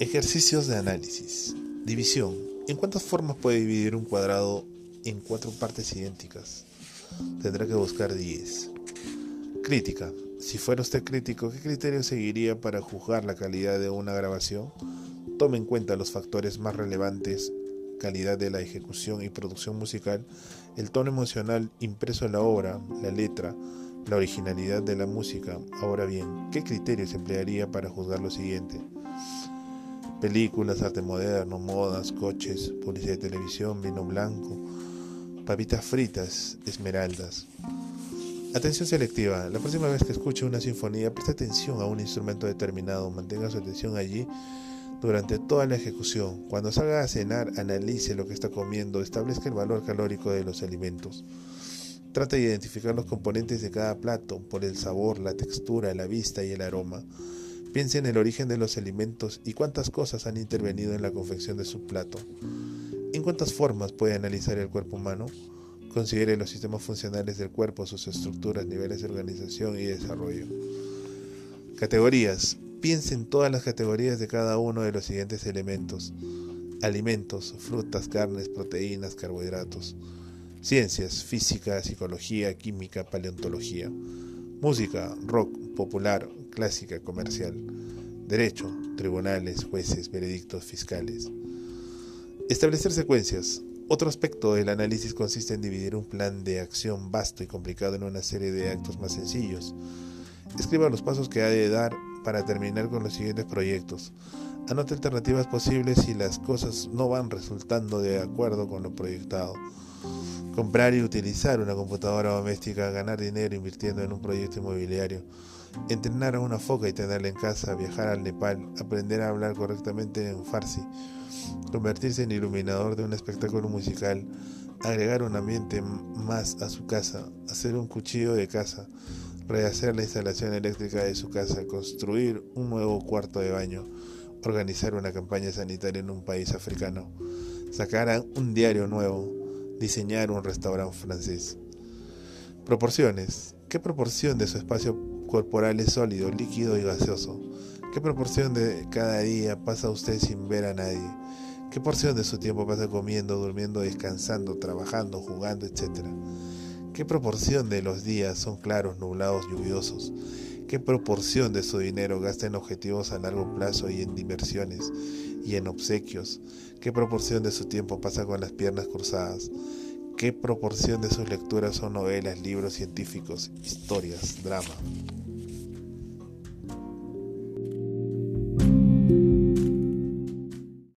Ejercicios de análisis. División. ¿En cuántas formas puede dividir un cuadrado en cuatro partes idénticas? Tendrá que buscar 10. Crítica. Si fuera usted crítico, ¿qué criterio seguiría para juzgar la calidad de una grabación? Tome en cuenta los factores más relevantes, calidad de la ejecución y producción musical, el tono emocional impreso en la obra, la letra, la originalidad de la música. Ahora bien, ¿qué criterios emplearía para juzgar lo siguiente? Películas, arte moderno, modas, coches, publicidad de televisión, vino blanco, papitas fritas, esmeraldas. Atención selectiva. La próxima vez que escuche una sinfonía, preste atención a un instrumento determinado. Mantenga su atención allí durante toda la ejecución. Cuando salga a cenar, analice lo que está comiendo. Establezca el valor calórico de los alimentos. Trate de identificar los componentes de cada plato por el sabor, la textura, la vista y el aroma. Piense en el origen de los alimentos y cuántas cosas han intervenido en la confección de su plato. ¿En cuántas formas puede analizar el cuerpo humano? Considere los sistemas funcionales del cuerpo, sus estructuras, niveles de organización y desarrollo. Categorías. Piense en todas las categorías de cada uno de los siguientes elementos. Alimentos, frutas, carnes, proteínas, carbohidratos. Ciencias, física, psicología, química, paleontología. Música, rock, popular, clásica, comercial. Derecho, tribunales, jueces, veredictos, fiscales. Establecer secuencias. Otro aspecto del análisis consiste en dividir un plan de acción vasto y complicado en una serie de actos más sencillos. Escriba los pasos que ha de dar para terminar con los siguientes proyectos. Anote alternativas posibles si las cosas no van resultando de acuerdo con lo proyectado. Comprar y utilizar una computadora doméstica, ganar dinero invirtiendo en un proyecto inmobiliario, entrenar a una foca y tenerla en casa, viajar al Nepal, aprender a hablar correctamente en Farsi, convertirse en iluminador de un espectáculo musical, agregar un ambiente más a su casa, hacer un cuchillo de casa, rehacer la instalación eléctrica de su casa, construir un nuevo cuarto de baño, organizar una campaña sanitaria en un país africano, sacar un diario nuevo, diseñar un restaurante francés. Proporciones. ¿Qué proporción de su espacio corporal es sólido, líquido y gaseoso? ¿Qué proporción de cada día pasa usted sin ver a nadie? ¿Qué porción de su tiempo pasa comiendo, durmiendo, descansando, trabajando, jugando, etcétera? ¿Qué proporción de los días son claros, nublados, lluviosos? ¿Qué proporción de su dinero gasta en objetivos a largo plazo y en diversiones y en obsequios? ¿Qué proporción de su tiempo pasa con las piernas cruzadas? ¿Qué proporción de sus lecturas son novelas, libros científicos, historias, drama?